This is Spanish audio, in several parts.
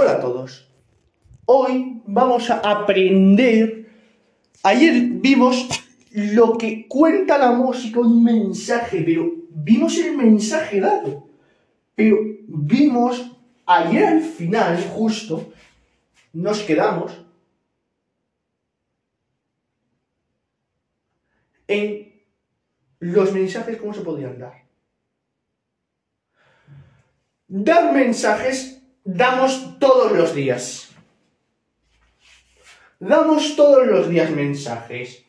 Hola a todos. Hoy vamos a aprender. Ayer vimos lo que cuenta la música, un mensaje, pero vimos el mensaje dado. Pero vimos ayer al final, justo, nos quedamos en los mensajes, cómo se podían dar. Dar mensajes damos todos los días. Damos todos los días mensajes.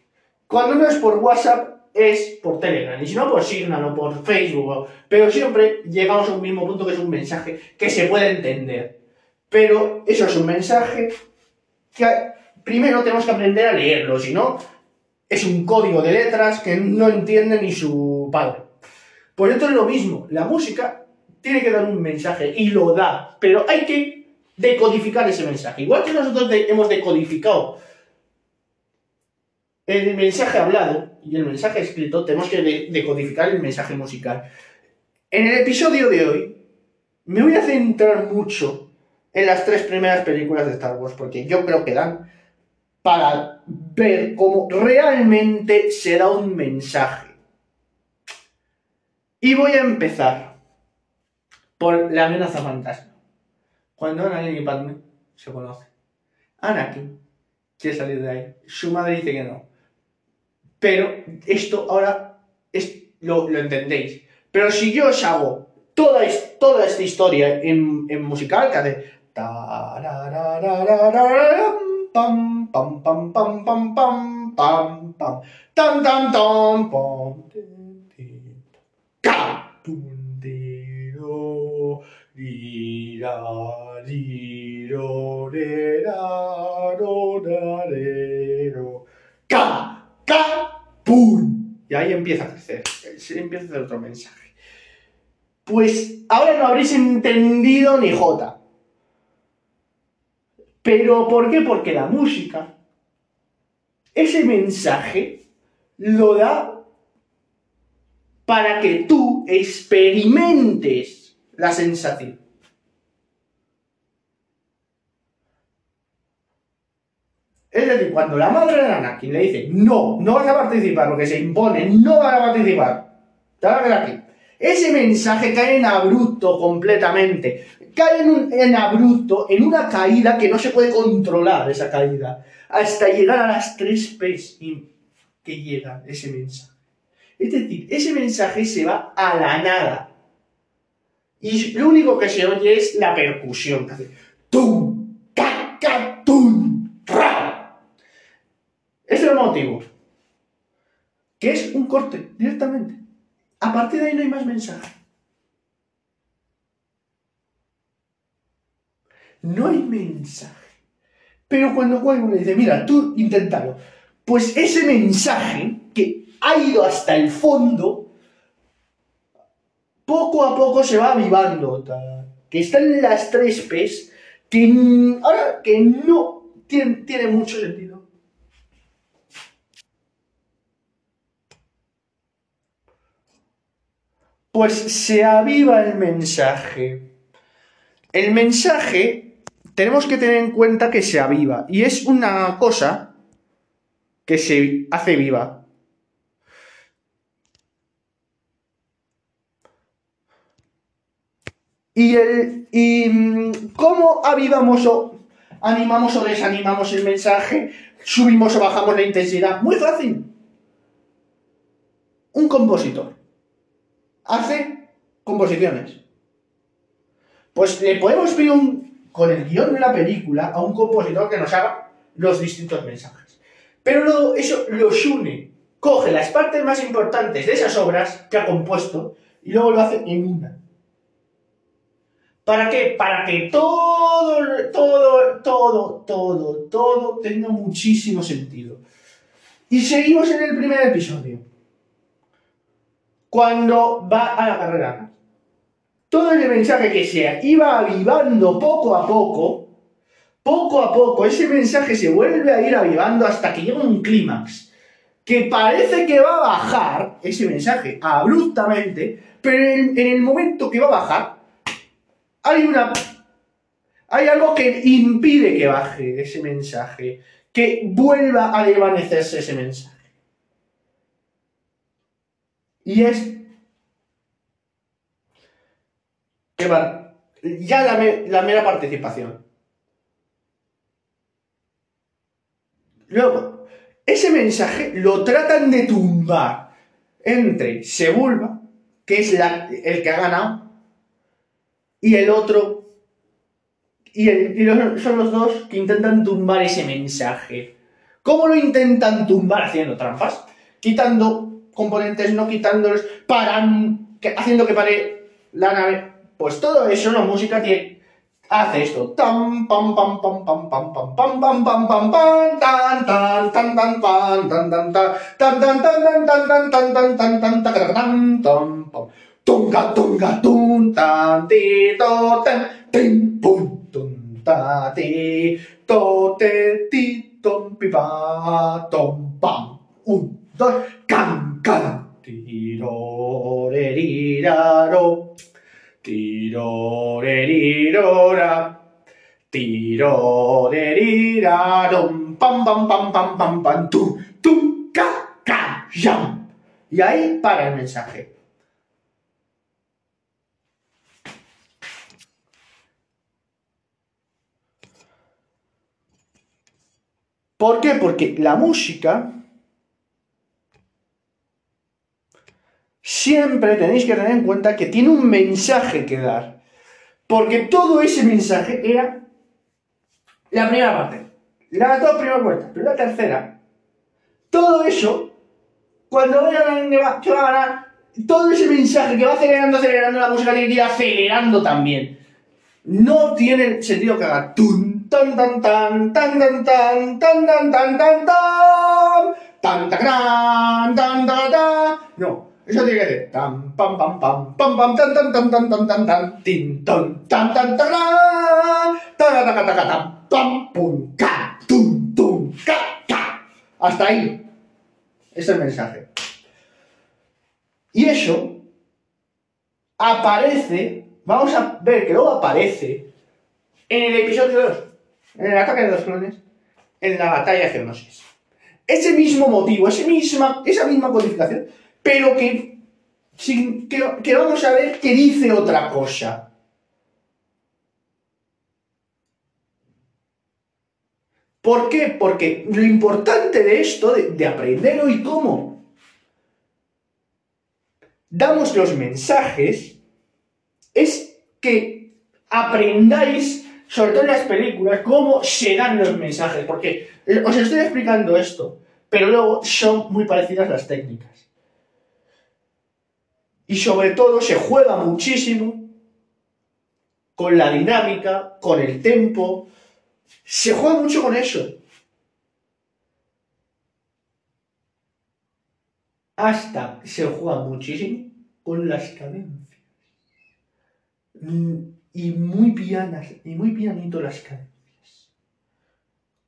Cuando no es por WhatsApp, es por Telegram. Y si no, por Signal o por Facebook. Pero siempre llegamos a un mismo punto que es un mensaje que se puede entender. Pero eso es un mensaje que primero tenemos que aprender a leerlo. Si no, es un código de letras que no entiende ni su padre. Pues esto es lo mismo. La música tiene que dar un mensaje y lo da, pero hay que decodificar ese mensaje. Igual que nosotros hemos decodificado el mensaje hablado y el mensaje escrito, tenemos que decodificar el mensaje musical. En el episodio de hoy me voy a centrar mucho en las tres primeras películas de Star Wars, porque yo creo que dan para ver cómo realmente se da un mensaje. Y voy a empezar por la amenaza fantasma. Cuando Anakin y Padme se conocen. Anakin quiere salir de ahí. Su madre dice que no. Pero esto ahora es, lo, entendéis. Pero si yo os hago toda, esta historia en, en musical, que hace... Pam, pam, pam, pam, pam, pam, pam, pam, tan, tan, tan, pam, Y ahí empieza a crecer. Empieza a hacer otro mensaje. Pues ahora no habréis entendido ni jota. ¿Pero por qué? Porque la música, ese mensaje, lo da para que tú experimentes la sensación. Es decir, cuando la madre de Anakin le dice, no, no vas a participar, porque se impone, no vas a participar, te vas a ver aquí. Ese mensaje cae en abrupto completamente. Cae en, en abrupto, en una caída que no se puede controlar, esa caída, hasta llegar a las tres P's que llega ese mensaje. Es decir, ese mensaje se va a la nada. Y lo único que se oye es la percusión, que hace tum, Ese es el motivo. Que es un corte, directamente. A partir de ahí no hay más mensaje. No hay mensaje. Pero cuando uno le dice, mira, tú inténtalo, pues ese mensaje que ha ido hasta el fondo, poco a poco se va avivando, que están las tres P's, que ahora que no tiene, mucho sentido. Pues se aviva el mensaje. El mensaje tenemos que tener en cuenta que se aviva y es una cosa que se hace viva. Y, el, y mm, cómo avivamos o animamos o desanimamos el mensaje, subimos o bajamos la intensidad. Muy fácil. Un compositor hace composiciones. Pues le podemos pedir con el guion de la película a un compositor que nos haga los distintos mensajes. Pero eso los une. Coge las partes más importantes de esas obras que ha compuesto y luego lo hace en una. ¿Para qué? Para que todo, todo, todo, todo, todo tenga muchísimo sentido. Y seguimos en el primer episodio. Cuando va a la carrera. Todo el mensaje que se iba avivando poco a poco, poco a poco, ese mensaje se vuelve a ir avivando hasta que llega un clímax. Que parece que va a bajar ese mensaje abruptamente, pero en el momento que va a bajar, hay una, hay algo que impide que baje ese mensaje, que vuelva a desvanecerse ese mensaje. Y es que ya la, mera participación. Luego, ese mensaje lo tratan de tumbar entre Sebulba, que es el que ha ganado, y el otro. Y, son los dos que intentan tumbar ese mensaje. ¿Cómo lo intentan tumbar? Haciendo trampas, quitando componentes, no quitándolos, paran, haciendo que pare la nave. Pues todo eso, la música tiene, hace esto. Tam pam pam pam pam pam pam pam pam pam pam pam tan tan tan tan tan tan tan tan tan tan tan tan tan tan tan tan tan tan tan pam tunga tunga tun tan ti to ten tin pum tun ta ti to te ti tom pi pa tom pam un dos can can ti ro re ri ra ro tiro re ri ro tiro re pam pam pam pam pam pam. Tu tu ca ca yam. Y ahí para el mensaje. ¿Por qué? Porque la música siempre tenéis que tener en cuenta que tiene un mensaje que dar. Porque todo ese mensaje era la primera parte, las dos primeras vueltas, pero la tercera, todo eso, cuando vean que va a ganar, todo ese mensaje que va acelerando, acelerando la música tiene que acelerando también. No tiene sentido que haga tun tan tan tan tan tan tan tan tan tan tan tan tan tan tan tan no eso tiene que ser tan pam pam pam pam pam tan tan tan tan tan tan tan tin ton tan tan tan tan tan tan tan pam pum ca tum tum ca ca. Hasta ahí. Ese es el mensaje. Y eso aparece, vamos a ver que luego aparece en el episodio 2, en el ataque de los clones, en la batalla de Genosis. Ese mismo motivo, esa misma, esa misma codificación pero que, sin, que, vamos a ver que dice otra cosa. ¿Por qué? Porque lo importante de esto, de, de aprenderlo y cómo damos los mensajes, es que aprendáis sobre todo en las películas, cómo se dan los mensajes, porque os estoy explicando esto, pero luego son muy parecidas las técnicas. Y sobre todo se juega muchísimo con la dinámica, con el tempo, se juega mucho con eso. Hasta se juega muchísimo con las cadencias. Y muy pianas, y muy pianito las cadencias.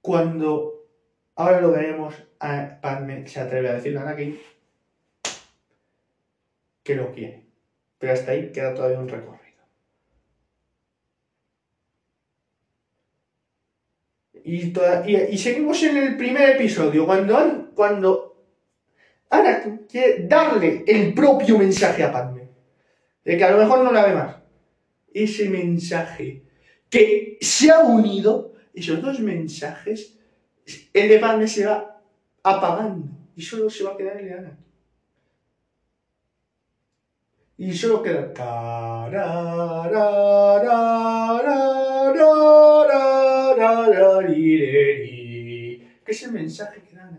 Cuando, ahora lo veremos, a Padme se atreve a decirle a Anakin que lo quiere. Pero hasta ahí queda todavía un recorrido. Y, y, seguimos en el primer episodio, cuando, cuando Anakin quiere darle el propio mensaje a Padme. De que a lo mejor no la ve más ese mensaje que se ha unido, esos dos mensajes, el de Padme se va apagando y solo se va a quedar el de Y solo queda. Que es el mensaje que da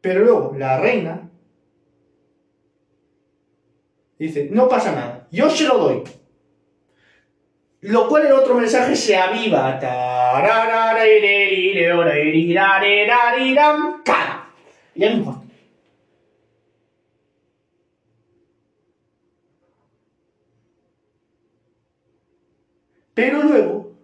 Pero luego la reina dice: No pasa nada yo se lo doy. Lo cual el otro mensaje se aviva. No importa. Pero luego,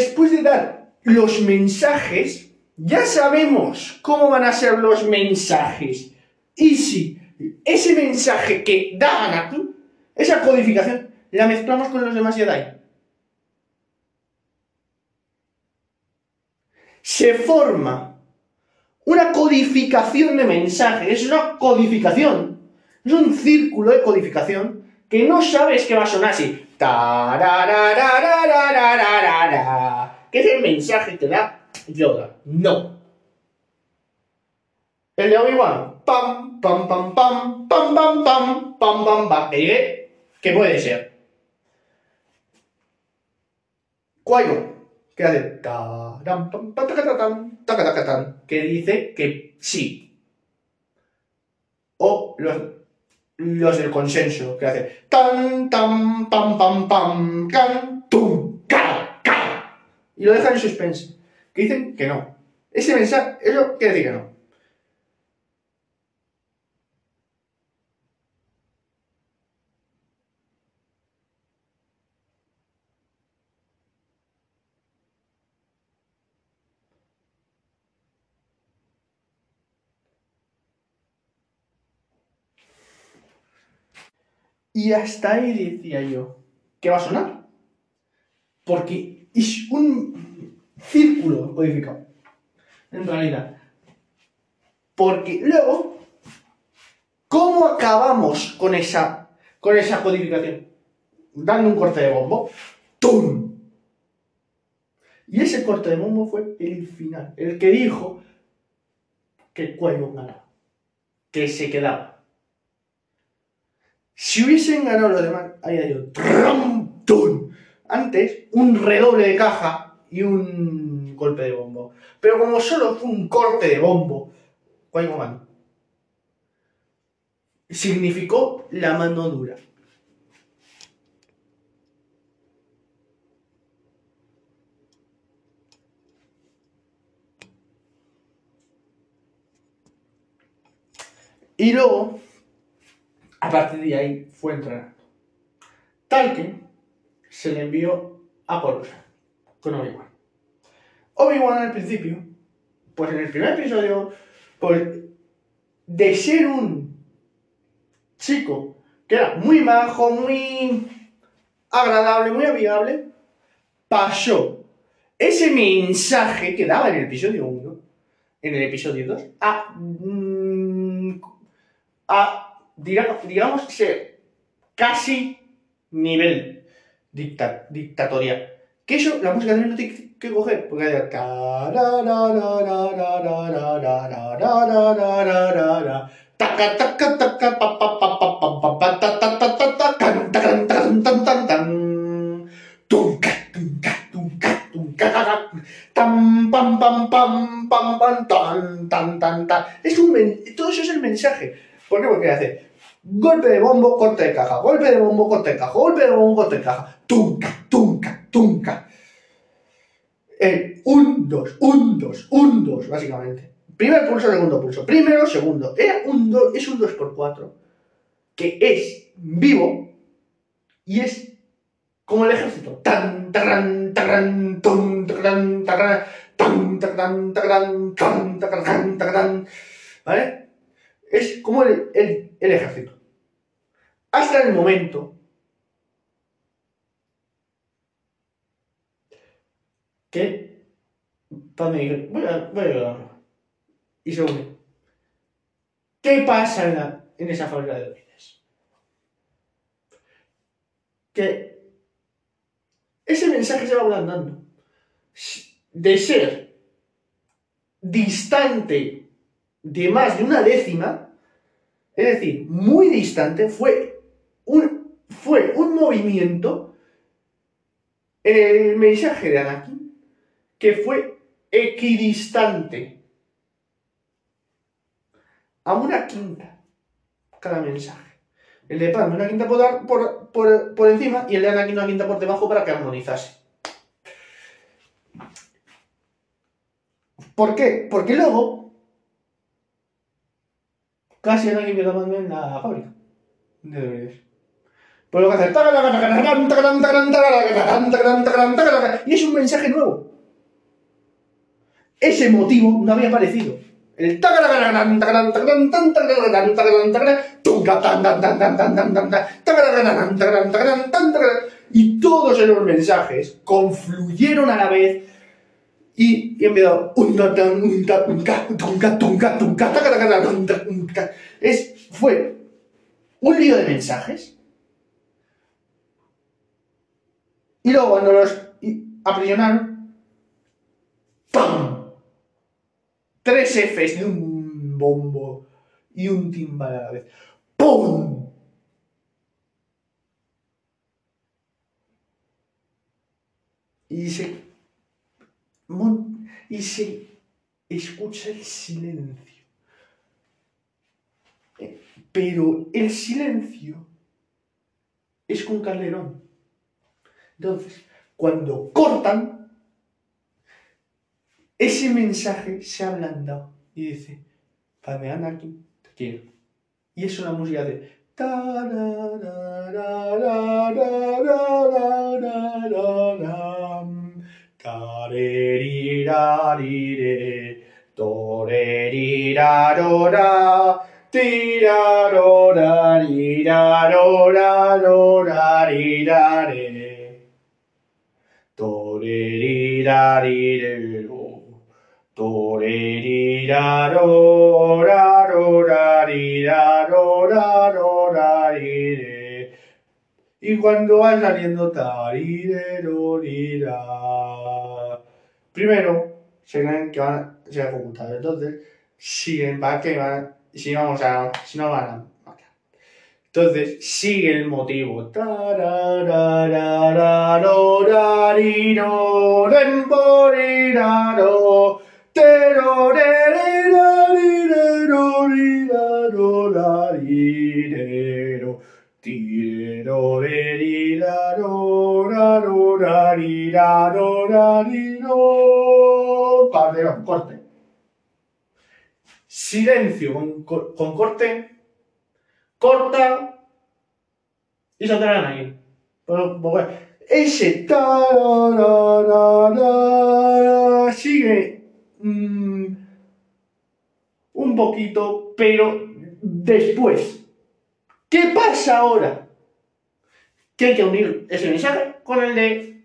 después de dar los mensajes, ya sabemos cómo van a ser los mensajes Y si ese mensaje que da Anakin, esa codificación, la mezclamos con los demás Jedi. Se forma una codificación de mensajes, es una codificación, es un círculo de codificación que no sabes que va a sonar así. Que es el mensaje que da Yoda. No. El de Obi-Wan. Pam, pam, pam, pam, pam, pam, pam, pam, pam, pam. Que puede ser. Cuayo. Que hace. Que dice que sí. O los los del consenso, que hace tan, tan, pam, pam, pam, can, tum. Y lo dejan en suspense. Que dicen que no. Ese mensaje, eso quiere decir que no. Y hasta ahí decía yo, ¿qué va a sonar? Porque es un círculo codificado, en realidad. Porque luego, ¿cómo acabamos con esa, con esa codificación? Dando un corte de bombo. ¡Tum! Y ese corte de bombo fue el final, el que dijo que Cuello ganaba, que se quedaba. Si hubiesen ganado los demás, había ido Antes, un redoble de caja y un golpe de bombo. Pero como solo fue un corte de bombo, ganó. Significó la mano dura. Y luego, a partir de ahí fue entrenando. Tal que se le envió a Coruscant con Obi-Wan. Obi-Wan al principio, pues en el primer episodio, pues de ser un chico que era muy majo, muy agradable, muy amigable, pasó ese mensaje que daba en el episodio 1, en el episodio 2, a, mm, a digamos, ser casi nivel dictatorial. Que eso, la música también no tiene que coger, porque hay es un todo eso es el mensaje. ¿Por qué? Porque hace Golpe de bombo, corte de caja. Golpe de bombo, corte de caja. Golpe de bombo, corte de caja. Tunca, tunca, tunca. El 1, 2, 1, 2, 1, 2, básicamente. Primer pulso, segundo pulso. Primero, segundo. Era un es un 2x4 que es vivo y es como el ejército. Tan, tan, tan, ¿Vale? Es como el, el, ejército. Hasta el momento que Pam me voy a, voy a Y se une. ¿Qué pasa en, en esa fábrica de droides? Que ese mensaje se va ablandando. De ser distante de más de una décima, es decir, muy distante, fue un, fue un movimiento en el mensaje de Anakin que fue equidistante a una quinta cada mensaje. El de Padme una quinta por, por, por, por encima y el de Anakin una quinta por debajo para que armonizase. ¿Por qué? Porque luego casi el año que graban en la fábrica de DVDs. Pero lo que hace y es un mensaje nuevo. Ese motivo no había aparecido. El y todos esos mensajes confluyeron a la vez y, y. Es, fue un lío de mensajes. Y luego cuando los aprisionaron, ¡pam! tres Fs de un bombo y un timbal a la vez. ¡Pum! Y se, y se escucha el silencio. Eh, pero el silencio es con Calderón. Entonces, cuando cortan, ese mensaje se ha ablandado y dice, Fabián aquí, te quiero. Y es una música de... Tarerirarire, torerirarora, tirarorarirarorarorarirare. Torerirarirero, torerirarorarorarirarorarire. Y cuando vas saliendo tarirero, Primero, se que van a ser ejecutados. Entonces, para que van, si vamos a, si no van a matar. Entonces, sigue el motivo. Corte. Silencio con, corte. Corta. Y saldrán ahí. Pero, pues, ese sigue mmm, un poquito, pero después. ¿Qué pasa ahora? Que hay que unir ese mensaje con el de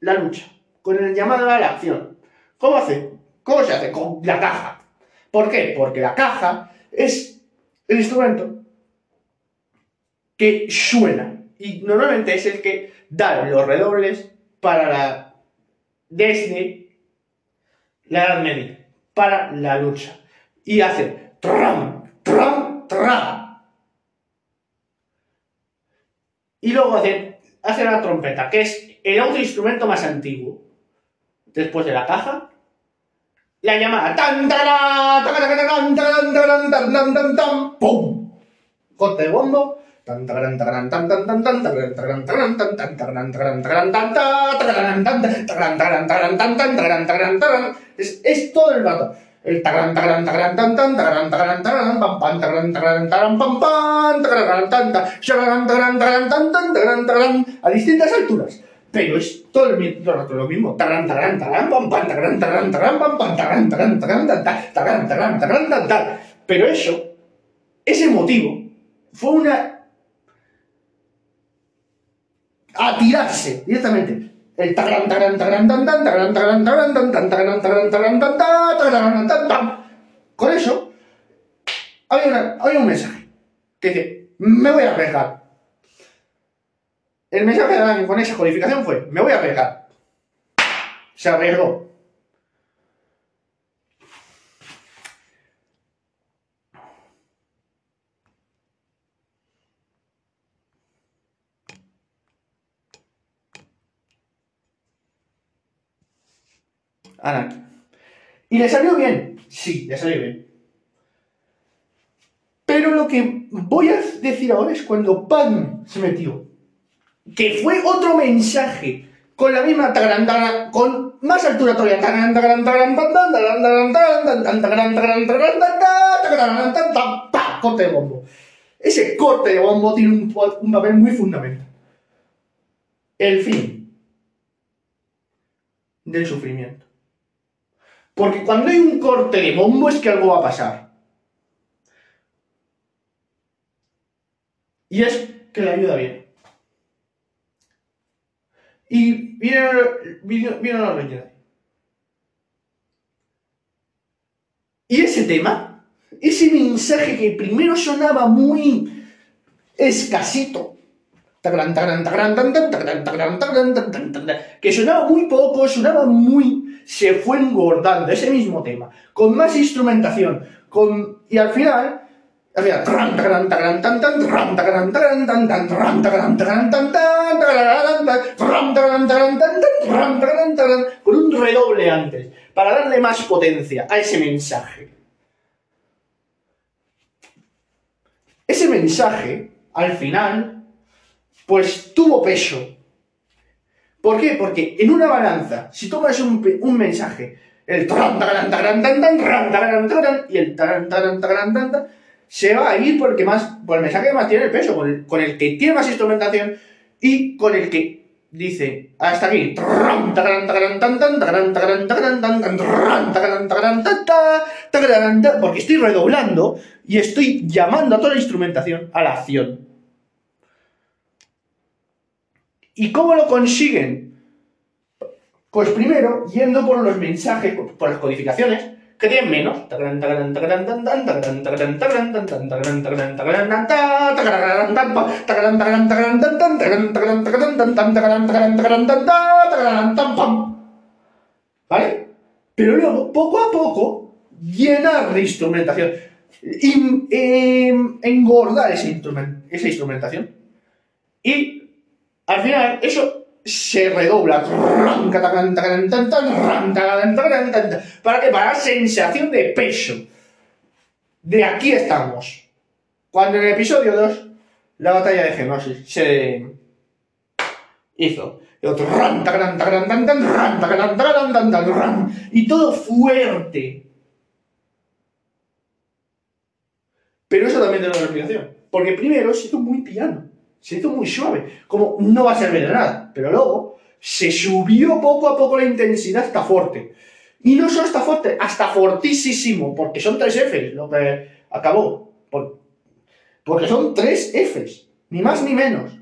la lucha, con el llamado a la acción. ¿Cómo hace? ¿Cómo se hace? Con la caja. ¿Por qué? Porque la caja es el instrumento que suena y normalmente es el que da los redobles para la desde la Edad Media, para la lucha. Y hace tram, tram, tram. Y luego hace, hace la trompeta, que es el otro instrumento más antiguo. Después de la caja, la llamada ¡pum! Corte de bombo es, es todo el rato. El tan tan taran taran taran pam pam taran tan tan tan tan taran taran a distintas alturas. Pero es todo el rato lo mismo. Pero eso, ese motivo, fue una a tirarse directamente. El tagran, taran, taran, tan, tan, taran, taran, taran, tan, tan, taran, taran, taran, tan, tan, tan, Con eso, hay un mensaje que dice, me voy a arriesgar. El mensaje de alguien con esa codificación fue, me voy a arriesgar. Se arriesgó. Anakin. ¿Y le salió bien? Sí, le salió bien. Pero lo que voy a decir ahora es cuando Pan se metió. Que fue otro mensaje con la misma tagarandana, con más altura todavía. Corte de bombo. Ese corte de bombo tiene un, un papel muy fundamental. El fin del sufrimiento. Porque cuando hay un corte de bombo es que algo va a pasar. Y es que le ayuda bien. Y viene, viene, los reyes. Y ese tema, ese mensaje que primero sonaba muy escasito, que sonaba muy poco, sonaba muy, se fue engordando, ese mismo tema, con más instrumentación, con, y al final, con un redoble antes, para darle más potencia a ese mensaje. Ese mensaje, al final, pues tuvo peso. ¿Por qué? Porque en una balanza, si tomas un, un mensaje, el y el se va a ir porque más, por el mensaje que más tiene el peso, con el, con el que tiene más instrumentación y con el que dice hasta aquí porque estoy redoblando y estoy llamando a toda la instrumentación a la acción ¿y cómo lo consiguen? pues primero yendo por los mensajes por las codificaciones que tienen menos. ¿Vale? Pero luego, poco a poco, llenar de instrumentación. engordar esa instrumentación. Y al final, eso se redobla. ¿Para qué? Para sensación de peso. De aquí estamos. Cuando en el episodio 2, la batalla de Genosis se hizo. Y todo fuerte. Pero eso también tiene una explicación. Porque primero se hizo muy piano se hizo muy suave, como no va a servir de nada, pero luego se subió poco a poco la intensidad hasta fuerte. Y no solo hasta fuerte, hasta fortísimo, porque son tres Fs lo que acabó. Porque son tres Fs, ni más ni menos.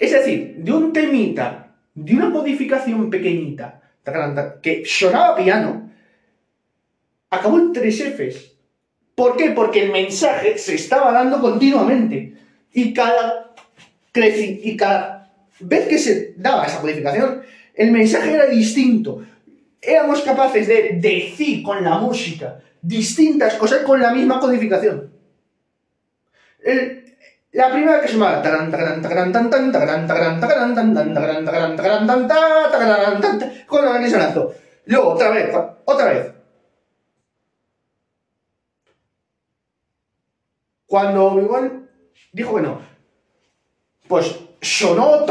Es decir, de un temita, de una codificación pequeñita, que sonaba piano, acabó en tres Fs. ¿Por qué? Porque el mensaje se estaba dando continuamente. Y cada, y vez que se daba esa codificación, el mensaje era distinto. Éramos capaces de decir con la música distintas cosas con la misma codificación. la primera que se llama con se lanzó. Luego, otra vez, otra vez. Cuando Obi-Wan dijo que no, pues sonó.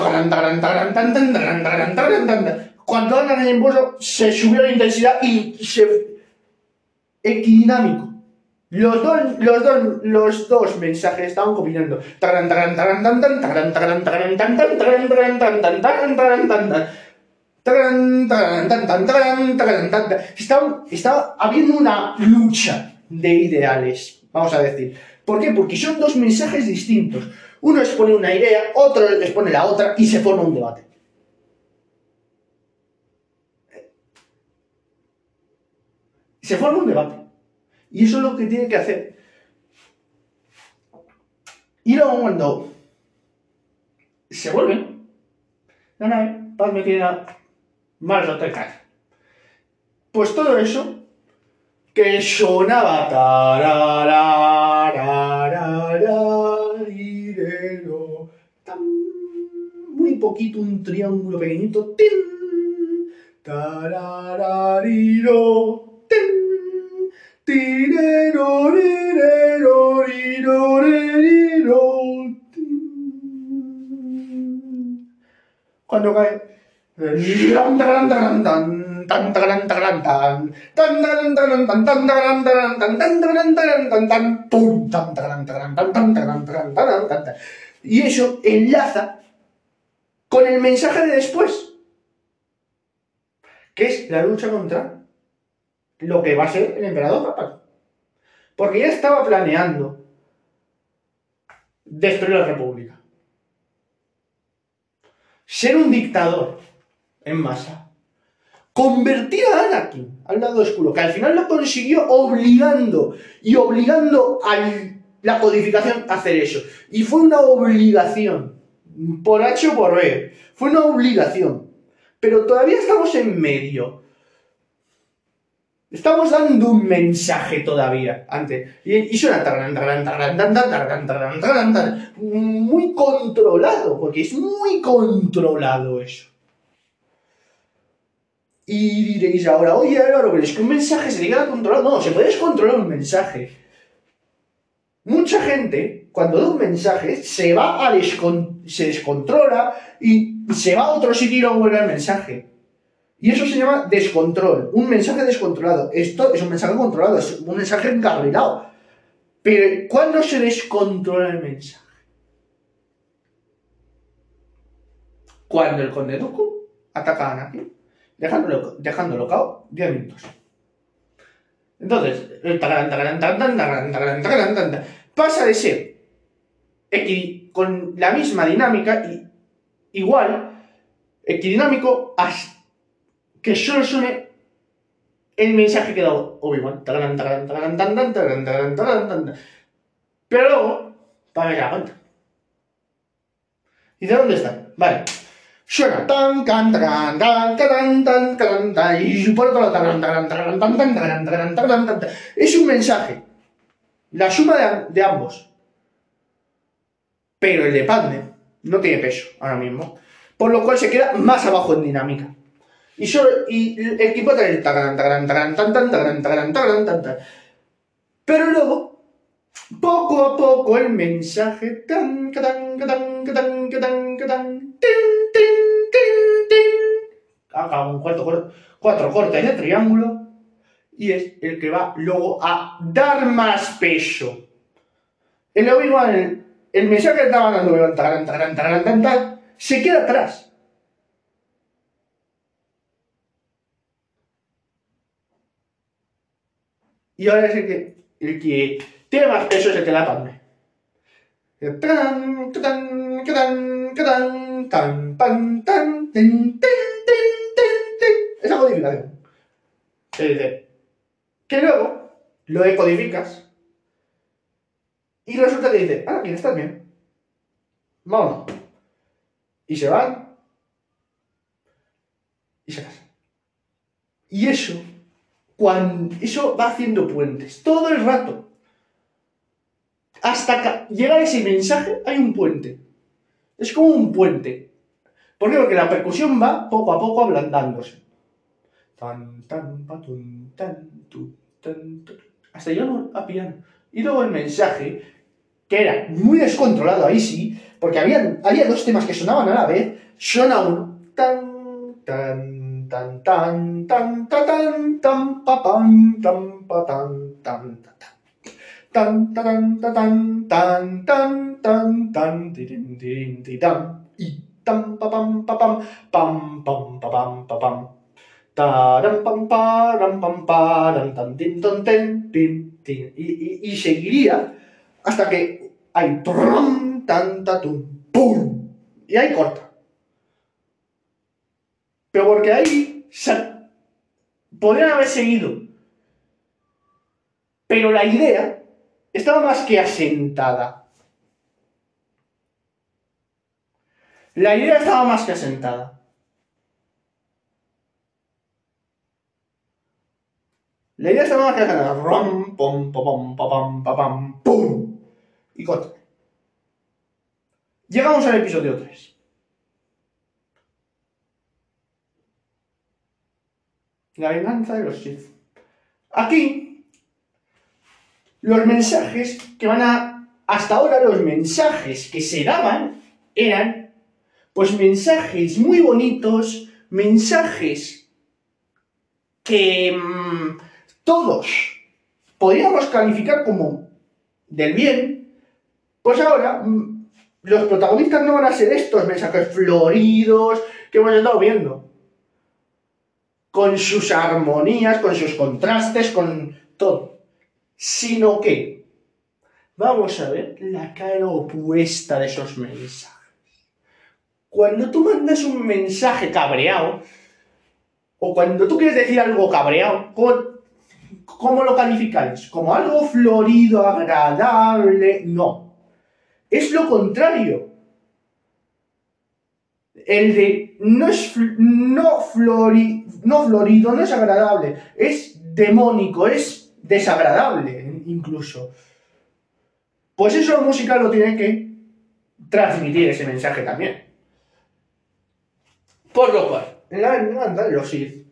Cuando andan en el impulso, se subió la intensidad y se. equidinámico. Los dos, los dos, los dos mensajes estaban combinando. Estaba, estaba habiendo una lucha de ideales, vamos a decir. ¿Por qué? Porque son dos mensajes distintos. Uno expone una idea, otro expone la otra y se forma un debate. Se forma un debate. Y eso es lo que tiene que hacer. Y luego cuando se vuelven, la nave, paz me queda más o Pues todo eso que sonaba muy poquito un triángulo pequeñito tin tararariro tin cuando cae y eso enlaza con el mensaje de después. que es la lucha contra lo que va a ser el emperador papal. Porque ya estaba planeando destruir la república. Ser un dictador en masa. Convertir a Anakin al lado oscuro, que al final lo consiguió obligando y obligando a la codificación a hacer eso. Y fue una obligación, por H o por B, fue una obligación. Pero todavía estamos en medio. Estamos dando un mensaje todavía antes. Y, suena muy controlado, porque es muy controlado eso. Y diréis ahora, oye Álvaro, pero es que un mensaje se queda controlado. No, se puede descontrolar un mensaje. Mucha gente, cuando da un mensaje, se va a se descontrola y se va a otro sitio y vuelve al mensaje. Y eso se llama descontrol, un mensaje descontrolado. Esto es un mensaje controlado, es un mensaje encarrilado. Pero ¿cuándo se descontrola el mensaje? Cuando el conde Dooku ataca a Anakin, dejándolo, dejándolo cao 10 minutos. Entonces, pasa de ser con la misma dinámica, y igual, equidinámico, que solo suene el mensaje que da Obi-Wan. Pero luego, para que la cuenta. ¿Y de dónde está? Vale. Suena tan, tan, tan, tan, tan, tan, tan, tan, y por otro tan, tan, tan, tan, tan, tan, tan, tan, tan, Es un mensaje. La suma de, de ambos. Pero el de Padme no tiene peso ahora mismo. Por lo cual se queda más abajo en dinámica. Y, solo, y el equipo trae Pero luego, poco a poco, el mensaje tan, tan, tan, tan, tan, tan, un cuarto, cuatro cortes de triángulo y es el que va luego a dar más peso. El Obi-Wan, el, mensaje que estaba dando se queda atrás. Y ahora es el que, tiene más peso es el que la palme. Esa codificación. Se dice que luego lo decodificas y resulta que dice, ah, ¿quién está bien? Vamos. Y se van y se casan. Y eso cuando eso va haciendo puentes, todo el rato. Hasta que llega ese mensaje, hay un puente. Es como un puente. ¿Por qué? Porque la percusión va poco a poco ablandándose. Hasta llegar a piano. Y luego el mensaje, que era muy descontrolado, ahí sí, porque había, había dos temas que sonaban a la vez, suena uno, tan, tan, tan tan tan tan tan tan tan tan tan y, y, seguiría hasta que hay trum tan pum y ahí corta pero porque ahí podrían haber seguido. Pero la idea estaba más que asentada. La idea estaba más que asentada. La idea que asentada. Rom, pom, pom, pom, pom, pum. Y corta. Llegamos al episodio 3. La venganza de los Sith. Aquí, los mensajes que van a... Hasta ahora los mensajes que se daban eran, pues mensajes muy bonitos, mensajes que mmm, todos podríamos calificar como del bien, pues ahora mmm, los protagonistas no van a ser estos mensajes floridos que hemos estado viendo con sus armonías, con sus contrastes, con todo. Sino que vamos a ver la cara opuesta de esos mensajes. Cuando tú mandas un mensaje cabreado, o cuando tú quieres decir algo cabreado, ¿cómo, lo calificáis? ¿Como algo florido, agradable? No. Es lo contrario. El de no es no, no florido, no es agradable, es demónico, es desagradable incluso. Pues eso la música lo tiene que transmitir ese mensaje también. Por lo cual, la anda los Sith.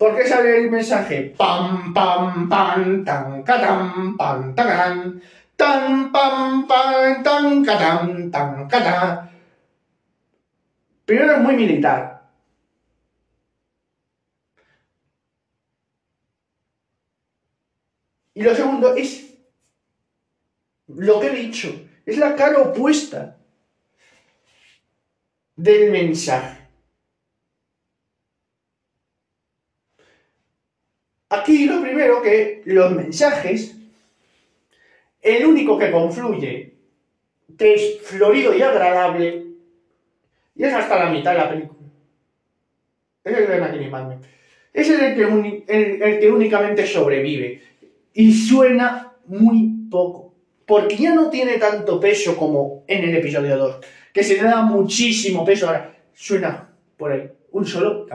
¿Por qué sale el mensaje? Pam, pam, pam, tan, catam, pam, tan, tan, pam, pam, tan, catam, tan, catam. Primero es muy militar. Y lo segundo es lo que he dicho, es la cara opuesta del mensaje. Aquí lo primero que los mensajes, el único que confluye, que es florido y agradable, y es hasta la mitad de la película. Es el de Mackie Es el que, el que únicamente sobrevive. Y suena muy poco. Porque ya no tiene tanto peso como en el episodio 2. Que se le da muchísimo peso. Ahora suena por ahí. Un solo.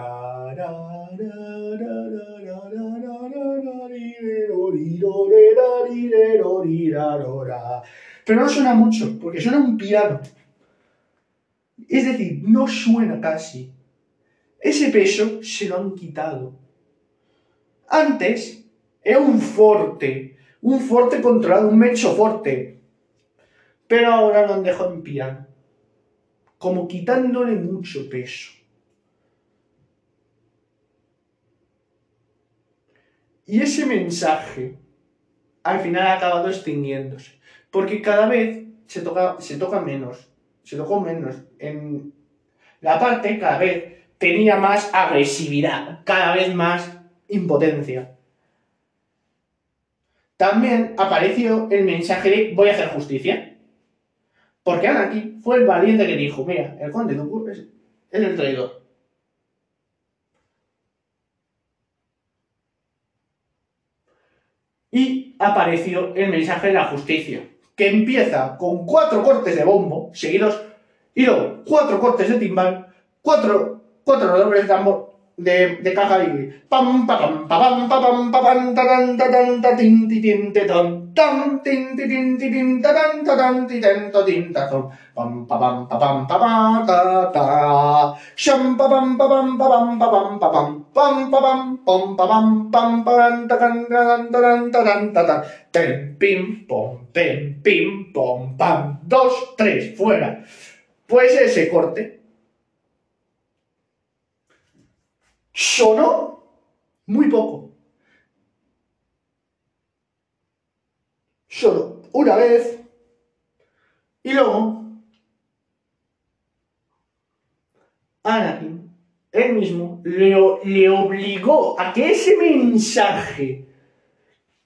Pero no suena mucho, porque suena un piano. Es decir, no suena casi. Ese peso se lo han quitado. Antes era un forte, un forte controlado, un mecho forte. Pero ahora lo han dejado en piano. Como quitándole mucho peso. Y ese mensaje al final ha acabado extinguiéndose. Porque cada vez se toca, se toca menos. Se tocó menos. En la parte cada vez tenía más agresividad, cada vez más impotencia. También apareció el mensaje de voy a hacer justicia. Porque Anakin fue el valiente que dijo, mira, el conde de es, es el traidor. Y apareció el mensaje de la justicia, que empieza con cuatro cortes de bombo seguidos y luego cuatro cortes de timbal, cuatro, cuatro redobles de tambor de, de caja y pam pam pam pam pam pam tan tan tan tin tin tan tan tin tin tin tan tan tin tin tan pam pam pam pam ta ta sham pam pam pam pam pam pam pam pam pam pam pam pam tan tan tan tan tan ten pim pom pem pim pom pam dos tres fuera pues ese corte sonó muy poco. Solo una vez y luego Anakin, él mismo, le, le obligó a que ese mensaje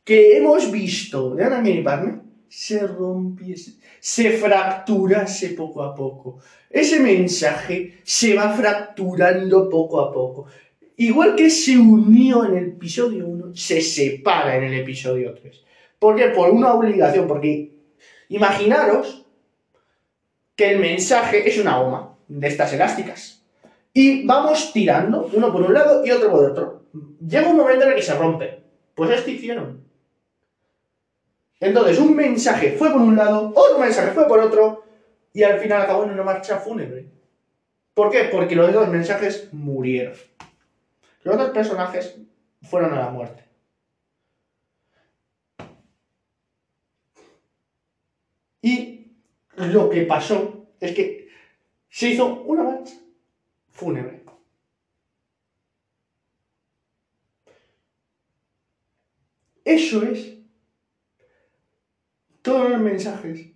que hemos visto de Anakin y Padme se rompiese, se fracturase poco a poco. Ese mensaje se va fracturando poco a poco. Igual que se unió en el episodio 1, se separa en el episodio 3. ¿Por qué? Por una obligación, porque imaginaros que el mensaje es una goma de estas elásticas. Y vamos tirando, uno por un lado y otro por otro. Llega un momento en el que se rompe. Pues esto hicieron. Entonces, un mensaje fue por un lado, otro mensaje fue por otro, y al final acabó en una marcha fúnebre. ¿Por qué? Porque los dos mensajes murieron. Los dos personajes fueron a la muerte. Y lo que pasó es que se hizo una marcha fúnebre. Eso es todos los mensajes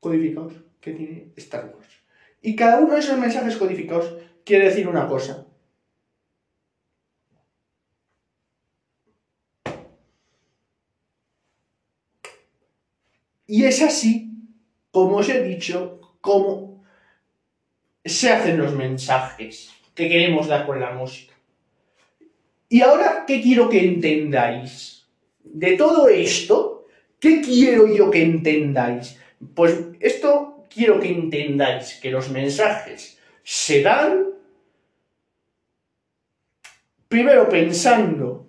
codificados que tiene Star Wars. Y cada uno de esos mensajes codificados quiere decir una cosa. Y es así, como os he dicho, como se hacen los mensajes que queremos dar con la música. Y ahora, ¿qué quiero que entendáis? De todo esto, ¿qué quiero yo que entendáis? Pues esto quiero que entendáis, que los mensajes se dan primero pensando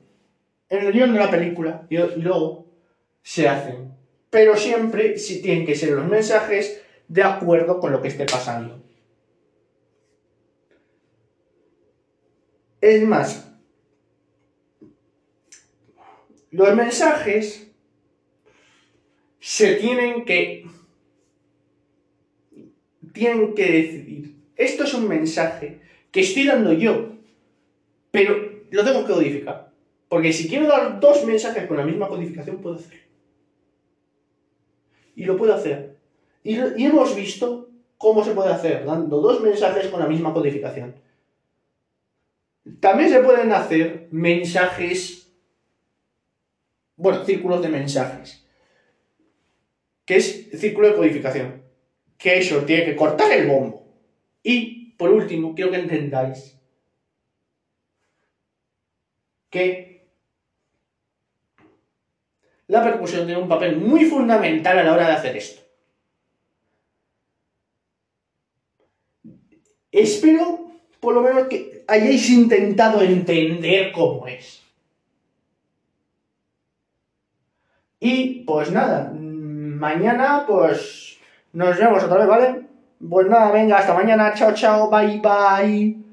en el guion de la película y luego se hacen. Pero siempre si tienen que ser los mensajes de acuerdo con lo que esté pasando. Es más, los mensajes se tienen que tienen que decidir. Esto es un mensaje que estoy dando yo, pero lo tengo que codificar. Porque si quiero dar dos mensajes con la misma codificación, puedo hacerlo. Y lo puedo hacer. Y, y hemos visto cómo se puede hacer, dando dos mensajes con la misma codificación. También se pueden hacer mensajes bueno, círculos de mensajes, que es círculo de codificación, que eso tiene que cortar el bombo. Y, por último, quiero que entendáis que la percusión tiene un papel muy fundamental a la hora de hacer esto. Espero, por lo menos, que hayáis intentado entender cómo es. Y pues nada, mañana pues nos vemos otra vez, ¿vale? Pues nada, venga, hasta mañana, chao, chao, bye, bye.